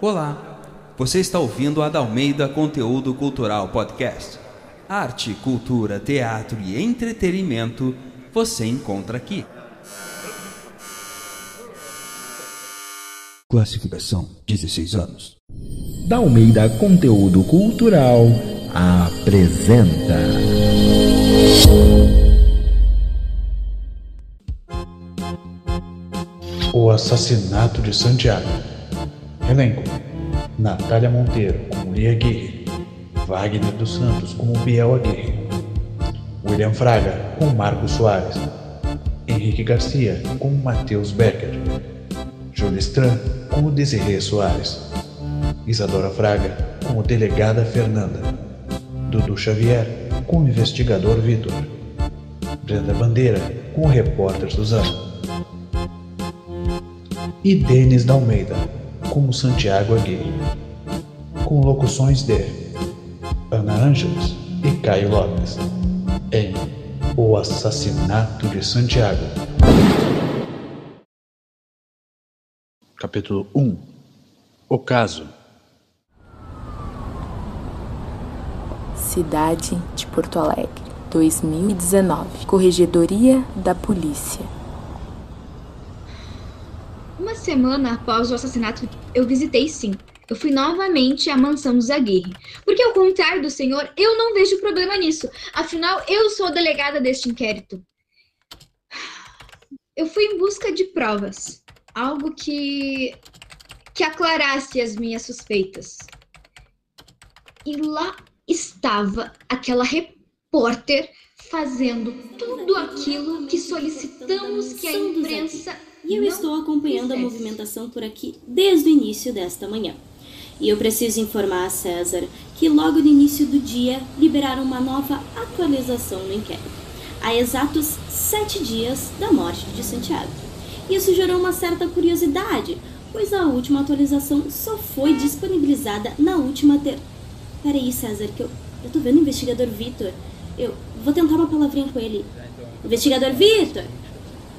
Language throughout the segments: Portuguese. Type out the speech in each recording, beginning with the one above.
Olá, você está ouvindo a Dalmeida Conteúdo Cultural Podcast. Arte, cultura, teatro e entretenimento você encontra aqui. Classificação 16 anos. Dalmeida Conteúdo Cultural apresenta. O assassinato de Santiago. Elenco: Natália Monteiro como Lia Aguirre, Wagner dos Santos como Biel Aguirre, William Fraga como Marcos Soares, Henrique Garcia como Matheus Becker, Júlia Stran como Desirê Soares, Isadora Fraga como Delegada Fernanda, Dudu Xavier como Investigador Vitor, Brenda Bandeira como Repórter Suzano e Denis da Almeida, como Santiago Aguirre, com locuções de Ana Ângeles e Caio Lopes, em O Assassinato de Santiago. Capítulo 1 O Caso Cidade de Porto Alegre, 2019. Corregedoria da Polícia. Uma semana após o assassinato, eu visitei sim. Eu fui novamente à mansão dos Aguirre. Porque, ao contrário do senhor, eu não vejo problema nisso. Afinal, eu sou a delegada deste inquérito. Eu fui em busca de provas. Algo que. que aclarasse as minhas suspeitas. E lá estava aquela repórter fazendo tudo aquilo que solicitamos que a imprensa e eu estou acompanhando a movimentação por aqui desde o início desta manhã. E eu preciso informar a César que logo no início do dia liberaram uma nova atualização no inquérito, há exatos sete dias da morte de Santiago. Isso gerou uma certa curiosidade, pois a última atualização só foi disponibilizada na última ter... Peraí, César, que eu, eu tô vendo o investigador Vitor. Eu vou tentar uma palavrinha com ele. Investigador Vitor!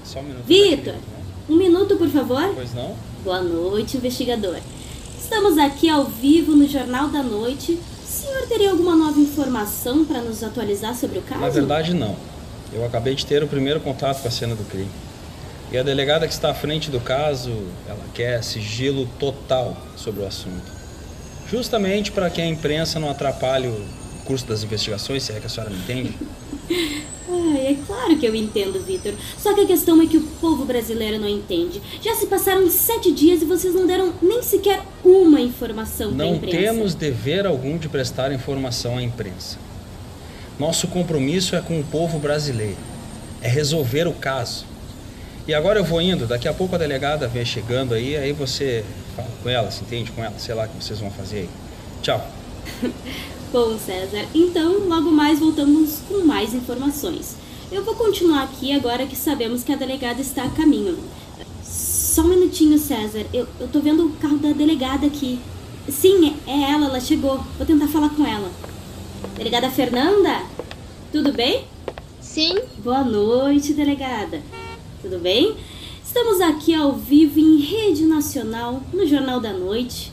Só um minuto. Vitor! Um minuto, por favor. Pois não? Boa noite, investigador. Estamos aqui ao vivo no Jornal da Noite. O senhor teria alguma nova informação para nos atualizar sobre o caso? Na verdade, não. Eu acabei de ter o primeiro contato com a cena do crime. E a delegada que está à frente do caso, ela quer sigilo total sobre o assunto. Justamente para que a imprensa não atrapalhe o curso das investigações, se é que a senhora me entende. Claro que eu entendo, Vitor. Só que a questão é que o povo brasileiro não entende. Já se passaram sete dias e vocês não deram nem sequer uma informação Não imprensa. temos dever algum de prestar informação à imprensa. Nosso compromisso é com o povo brasileiro. É resolver o caso. E agora eu vou indo, daqui a pouco a delegada vem chegando aí, aí você fala com ela, se entende com ela, sei lá o que vocês vão fazer aí. Tchau. Bom, César, então logo mais voltamos com mais informações. Eu vou continuar aqui agora que sabemos que a delegada está a caminho. Só um minutinho, César. Eu, eu tô vendo o carro da delegada aqui. Sim, é é ela, ela chegou. Vou tentar falar com ela. Delegada Fernanda? Tudo bem? Sim, Boa noite, delegada. Tudo bem? Estamos aqui ao vivo em rede nacional, no Jornal da Noite.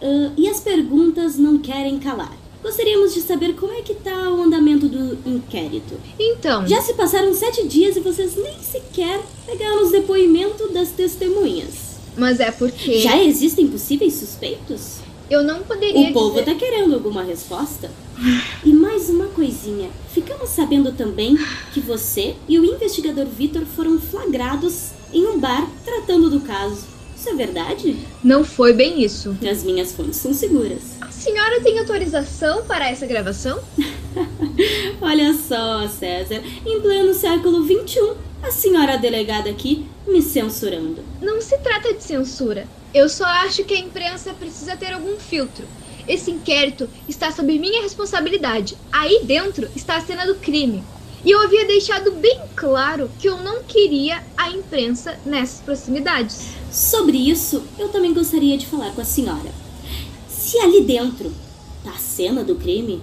Ah, e as perguntas não querem calar. Gostaríamos de saber como é que tá o andamento do inquérito. então. Já se passaram sete dias e vocês nem sequer pegaram os depoimentos das testemunhas. Mas é porque Já existem possíveis suspeitos? eu não poderia O povo dizer... tá querendo alguma resposta? E mais uma coisinha. Ficamos sabendo também que você e o investigador Vitor foram flagrados em um bar tratando do caso. Isso é verdade? Não foi bem isso. As minhas fontes são seguras. A senhora tem autorização para essa gravação? Olha só, César, em pleno século XXI, a senhora delegada aqui me censurando. Não se trata de censura. Eu só acho que a imprensa precisa ter algum filtro. Esse inquérito está sob minha responsabilidade. Aí dentro está a cena do crime. E eu havia deixado bem claro que eu não queria a imprensa nessas proximidades. Sobre isso, eu também gostaria de falar com a senhora. Se ali dentro tá a cena do crime,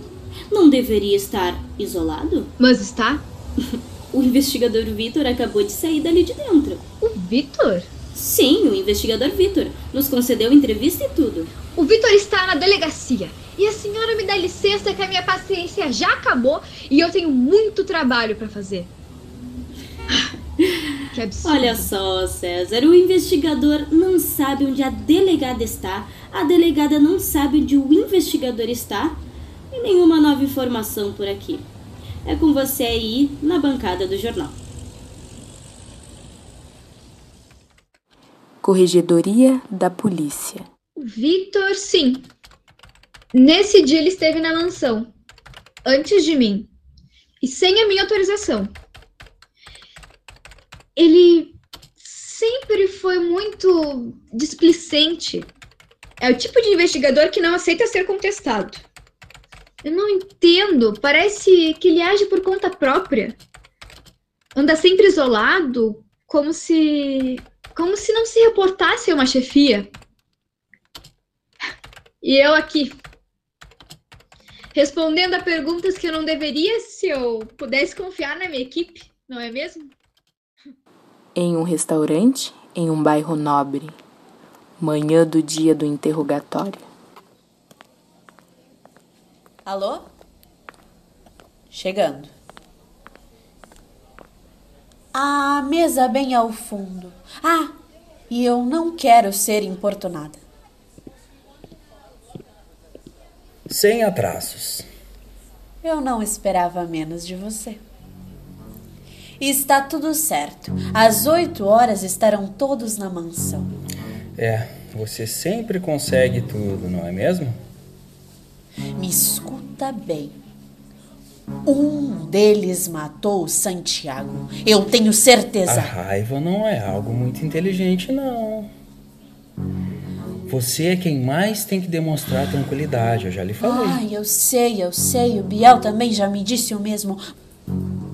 não deveria estar isolado? Mas está? O investigador Vitor acabou de sair dali de dentro. O Vitor? Sim, o investigador Vitor. Nos concedeu entrevista e tudo. O Vitor está na delegacia. E a senhora me dá licença que a minha paciência já acabou e eu tenho muito trabalho para fazer. Que absurdo. Olha só, César, o investigador não sabe onde a delegada está, a delegada não sabe onde o investigador está e nenhuma nova informação por aqui. É com você aí na bancada do jornal. Corregedoria da Polícia. Vitor, sim. Nesse dia ele esteve na mansão, antes de mim, e sem a minha autorização. Ele sempre foi muito displicente. É o tipo de investigador que não aceita ser contestado. Eu não entendo, parece que ele age por conta própria. Anda sempre isolado, como se como se não se reportasse a uma chefia. E eu aqui, respondendo a perguntas que eu não deveria se eu pudesse confiar na minha equipe, não é mesmo? Em um restaurante em um bairro nobre. Manhã do dia do interrogatório. Alô? Chegando. A mesa bem ao fundo. Ah, e eu não quero ser importunada. Sem atrasos. Eu não esperava menos de você. Está tudo certo. Às oito horas estarão todos na mansão. É, você sempre consegue tudo, não é mesmo? Me escuta bem. Um deles matou Santiago. Eu tenho certeza. A raiva não é algo muito inteligente, não. Você é quem mais tem que demonstrar tranquilidade, eu já lhe falei. Ai, eu sei, eu sei. O Biel também já me disse o mesmo.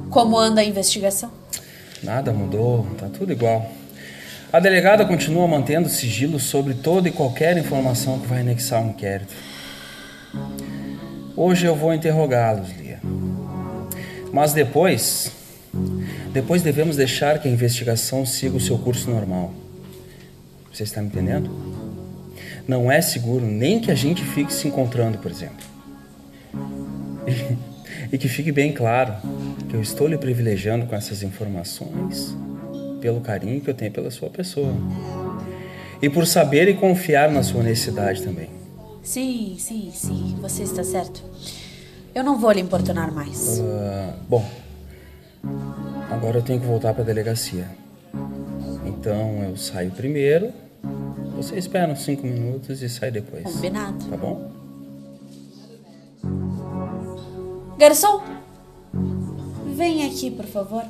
Como anda a investigação? Nada mudou, tá tudo igual. A delegada continua mantendo sigilo sobre toda e qualquer informação que vai anexar o inquérito. Hoje eu vou interrogá-los, Lia. Mas depois, depois devemos deixar que a investigação siga o seu curso normal. Você está me entendendo? Não é seguro nem que a gente fique se encontrando, por exemplo. E que fique bem claro que eu estou lhe privilegiando com essas informações pelo carinho que eu tenho pela sua pessoa. E por saber e confiar na sua honestidade também. Sim, sim, sim. Você está certo. Eu não vou lhe importunar mais. Uh, bom, agora eu tenho que voltar para a delegacia. Então eu saio primeiro, você espera uns cinco minutos e sai depois. Combinado. Tá bom? Garçom, vem aqui, por favor.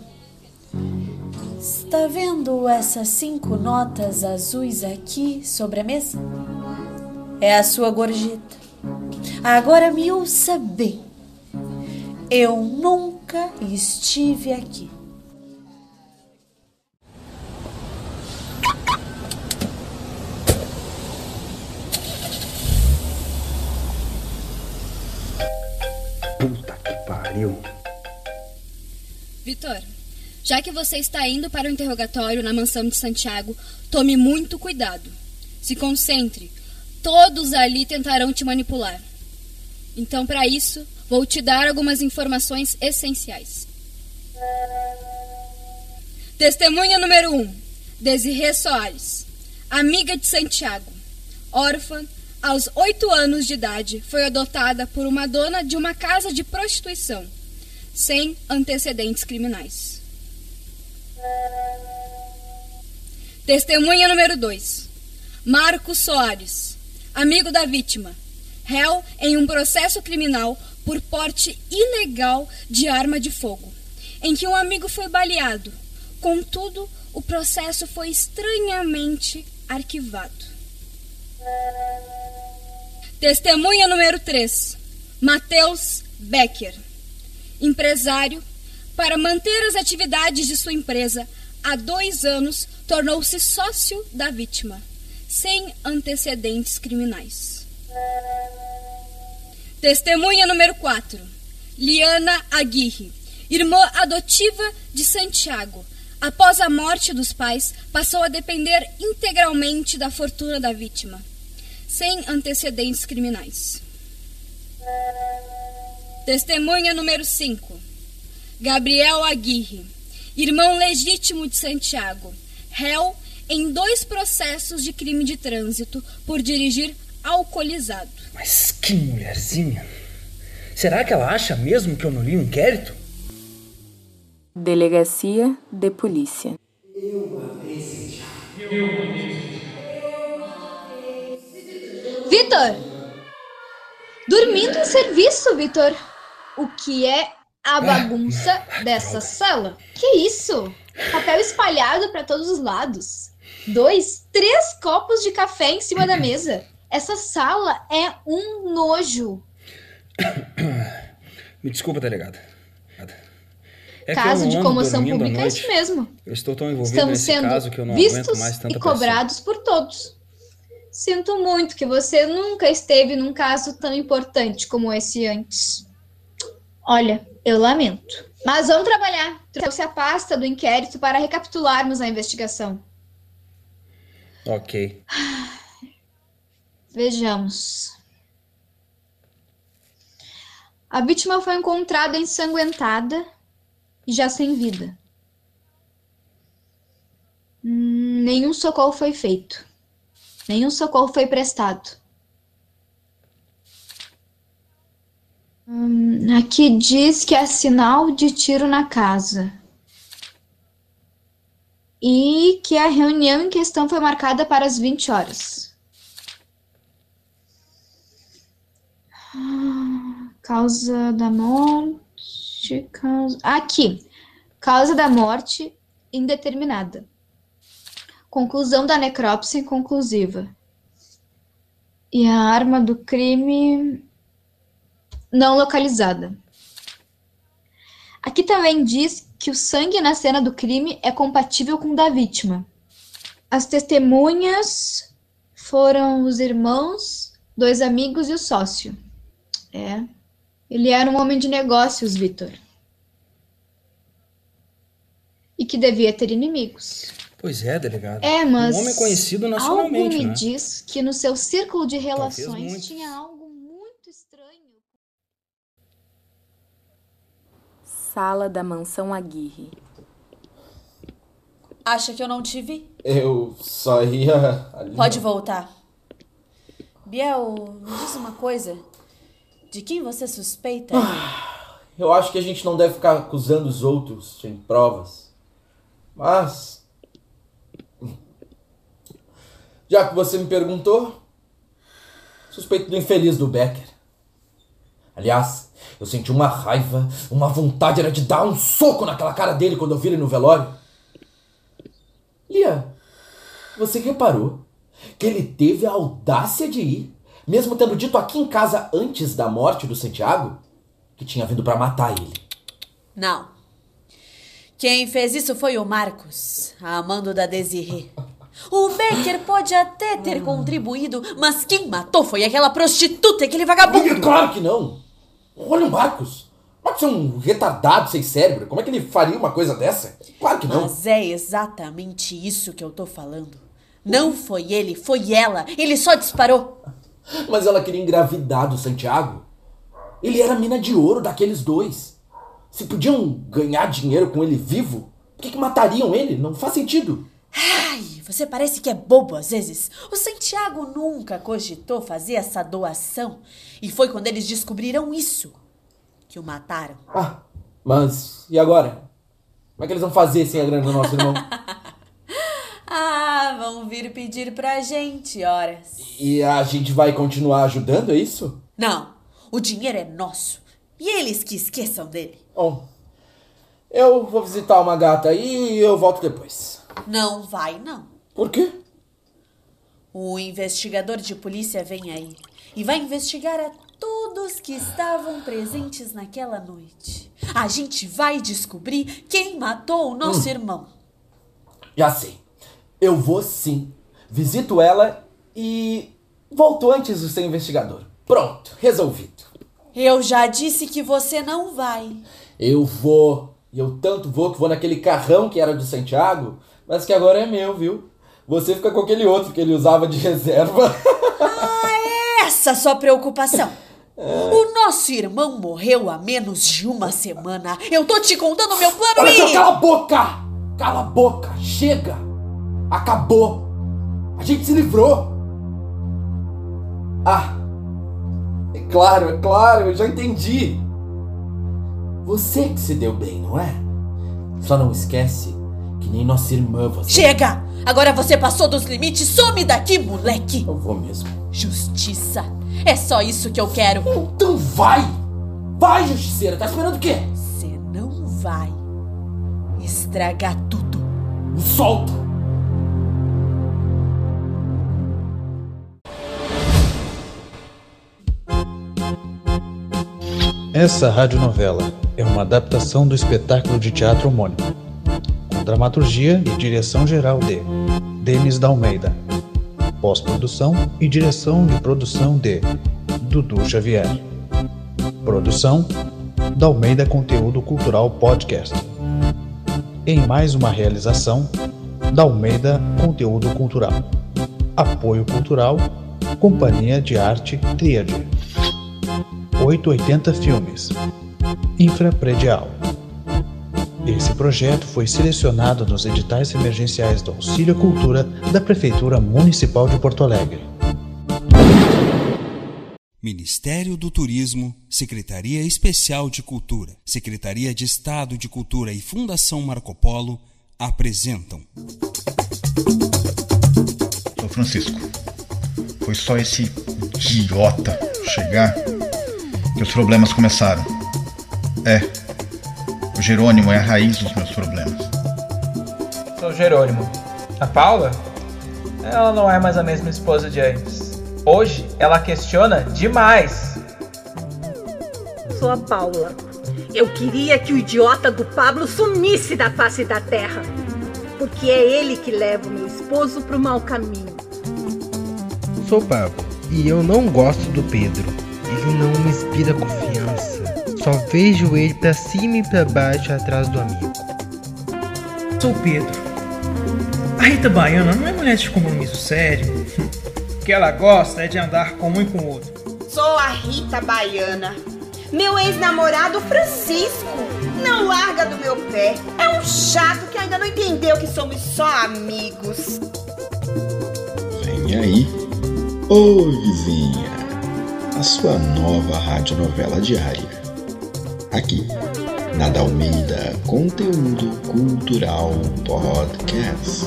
Está vendo essas cinco notas azuis aqui sobre a mesa? É a sua gorjeta. Agora me ouça bem. Eu nunca estive aqui. Puta que pariu. Vitor, já que você está indo para o interrogatório na mansão de Santiago, tome muito cuidado. Se concentre. Todos ali tentarão te manipular. Então, para isso, vou te dar algumas informações essenciais. Testemunha número 1: um, Desirê Soares, amiga de Santiago, órfã, aos oito anos de idade, foi adotada por uma dona de uma casa de prostituição, sem antecedentes criminais. Testemunha número 2: Marcos Soares, amigo da vítima, réu em um processo criminal por porte ilegal de arma de fogo, em que um amigo foi baleado. Contudo, o processo foi estranhamente arquivado. Testemunha número 3. Matheus Becker, empresário, para manter as atividades de sua empresa, há dois anos tornou-se sócio da vítima, sem antecedentes criminais. Testemunha número 4. Liana Aguirre, irmã adotiva de Santiago, após a morte dos pais, passou a depender integralmente da fortuna da vítima, sem antecedentes criminais. Testemunha número 5. Gabriel Aguirre, irmão legítimo de Santiago, réu em dois processos de crime de trânsito por dirigir alcoolizado. Mas que mulherzinha! Será que ela acha mesmo que eu não li o inquérito? Delegacia de Polícia. Vitor! Dormindo em serviço, Vitor. O que é a bagunça dessa sala? Que isso? Papel espalhado para todos os lados. Dois, três copos de café em cima da mesa. Essa sala é um nojo. Me desculpa, delegada. É caso de comoção pública é isso mesmo. Eu estou tão envolvido Estamos nesse sendo caso que eu não vistos mais tanta e cobrados por todos. Sinto muito que você nunca esteve num caso tão importante como esse antes. Olha, eu lamento. Mas vamos trabalhar. Trouxe a pasta do inquérito para recapitularmos a investigação. Ok. Vejamos. A vítima foi encontrada ensanguentada e já sem vida. Hum, nenhum socorro foi feito. Nenhum socorro foi prestado. Aqui diz que há sinal de tiro na casa. E que a reunião em questão foi marcada para as 20 horas. Causa da morte. Causa... Aqui. Causa da morte indeterminada. Conclusão da necrópsia inconclusiva. E a arma do crime não localizada. Aqui também diz que o sangue na cena do crime é compatível com o da vítima. As testemunhas foram os irmãos, dois amigos e o sócio. É. Ele era um homem de negócios, Vitor. E que devia ter inimigos. Pois é, delegado. É, mas. Um homem conhecido Algo nacionalmente, me né? diz que no seu círculo de relações tinha algo muito estranho. Sala da Mansão Aguirre. Acha que eu não te vi? Eu só ia ali. Pode voltar. Biel, me diz uma coisa. De quem você suspeita? Eu acho que a gente não deve ficar acusando os outros sem provas. Mas. Já que você me perguntou, suspeito do infeliz do Becker. Aliás, eu senti uma raiva, uma vontade era de dar um soco naquela cara dele quando eu vi ele no velório. Lia, você reparou que ele teve a audácia de ir, mesmo tendo dito aqui em casa antes da morte do Santiago, que tinha vindo pra matar ele. Não. Quem fez isso foi o Marcos, amando da Desirê. O Becker pode até ter contribuído, mas quem matou foi aquela prostituta, aquele vagabundo. Claro que não! Olha o Marcos! Marcos é um retardado sem cérebro. Como é que ele faria uma coisa dessa? Claro que não. Mas é exatamente isso que eu tô falando. Não foi ele, foi ela. Ele só disparou. Mas ela queria engravidar do Santiago. Ele era a mina de ouro daqueles dois. Se podiam ganhar dinheiro com ele vivo, por que, que matariam ele? Não faz sentido. Ai, você parece que é bobo às vezes. O Santiago nunca cogitou fazer essa doação. E foi quando eles descobriram isso que o mataram. Ah, mas e agora? Como é que eles vão fazer sem a grana do nosso irmão? Ah, vão vir pedir pra gente, horas. e a gente vai continuar ajudando, é isso? Não, o dinheiro é nosso. E eles que esqueçam dele. Bom, eu vou visitar uma gata aí e eu volto depois. Não vai, não. Por quê? O investigador de polícia vem aí e vai investigar a todos que estavam presentes naquela noite. A gente vai descobrir quem matou o nosso irmão. Já sei. Eu vou sim. Visito ela e volto antes de ser investigador. Pronto, resolvido. Eu já disse que você não vai. Eu vou. E eu tanto vou que vou naquele carrão que era do Santiago, mas que agora é meu, viu? Você fica com aquele outro que ele usava de reserva. Ah, essa sua preocupação. O nosso irmão morreu há menos de uma semana. Eu tô te contando meu plano Olha e... cala a boca! Cala a boca! Chega! Acabou! A gente se livrou! Ah! É claro, é claro, eu já entendi! Você que se deu bem, não é? Só não esquece que nem nossa irmã você. Chega! Agora você passou dos limites. Some daqui, moleque! Eu vou mesmo. Justiça. É só isso que eu quero. Então vai! Vai, justiceira! Tá esperando o quê? Você não vai estragar tudo. Me solta! Essa radionovela é uma adaptação do espetáculo de teatro homônimo, dramaturgia e direção geral de Denis da Almeida, pós-produção e direção de produção de Dudu Xavier, produção da Almeida Conteúdo Cultural Podcast, em mais uma realização da Almeida Conteúdo Cultural, apoio cultural, Companhia de Arte Tríade. 880 Filmes. Infrapredial. Esse projeto foi selecionado nos editais emergenciais do Auxílio à Cultura da Prefeitura Municipal de Porto Alegre. Ministério do Turismo, Secretaria Especial de Cultura, Secretaria de Estado de Cultura e Fundação Marco Polo apresentam. Sou Francisco. Foi só esse idiota chegar que os problemas começaram. É, o Jerônimo é a raiz dos meus problemas. Sou Jerônimo. A Paula? Ela não é mais a mesma esposa de antes. Hoje ela questiona demais. Sou a Paula. Eu queria que o idiota do Pablo sumisse da face da terra. Porque é ele que leva o meu esposo pro mau caminho. Sou o Pablo e eu não gosto do Pedro. Ele não me inspira confiança. Só vejo ele pra cima e pra baixo atrás do amigo. Sou o Pedro. A Rita Baiana não é mulher de compromisso sério. O que ela gosta é de andar com um e com o outro. Sou a Rita Baiana. Meu ex-namorado Francisco não larga do meu pé. É um chato que ainda não entendeu que somos só amigos. Vem aí, ô vizinha, a sua nova radionovela diária. Aqui, na Dalmeida Conteúdo Cultural Podcast.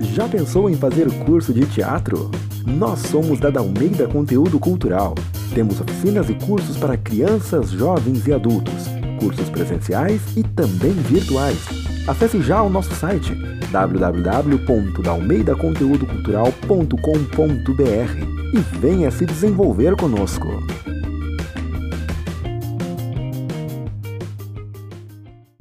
Já pensou em fazer curso de teatro? Nós somos da Dalmeida Conteúdo Cultural. Temos oficinas e cursos para crianças, jovens e adultos, cursos presenciais e também virtuais. Acesse já o nosso site www.dalmeidaconteudocultural.com.br e venha se desenvolver conosco.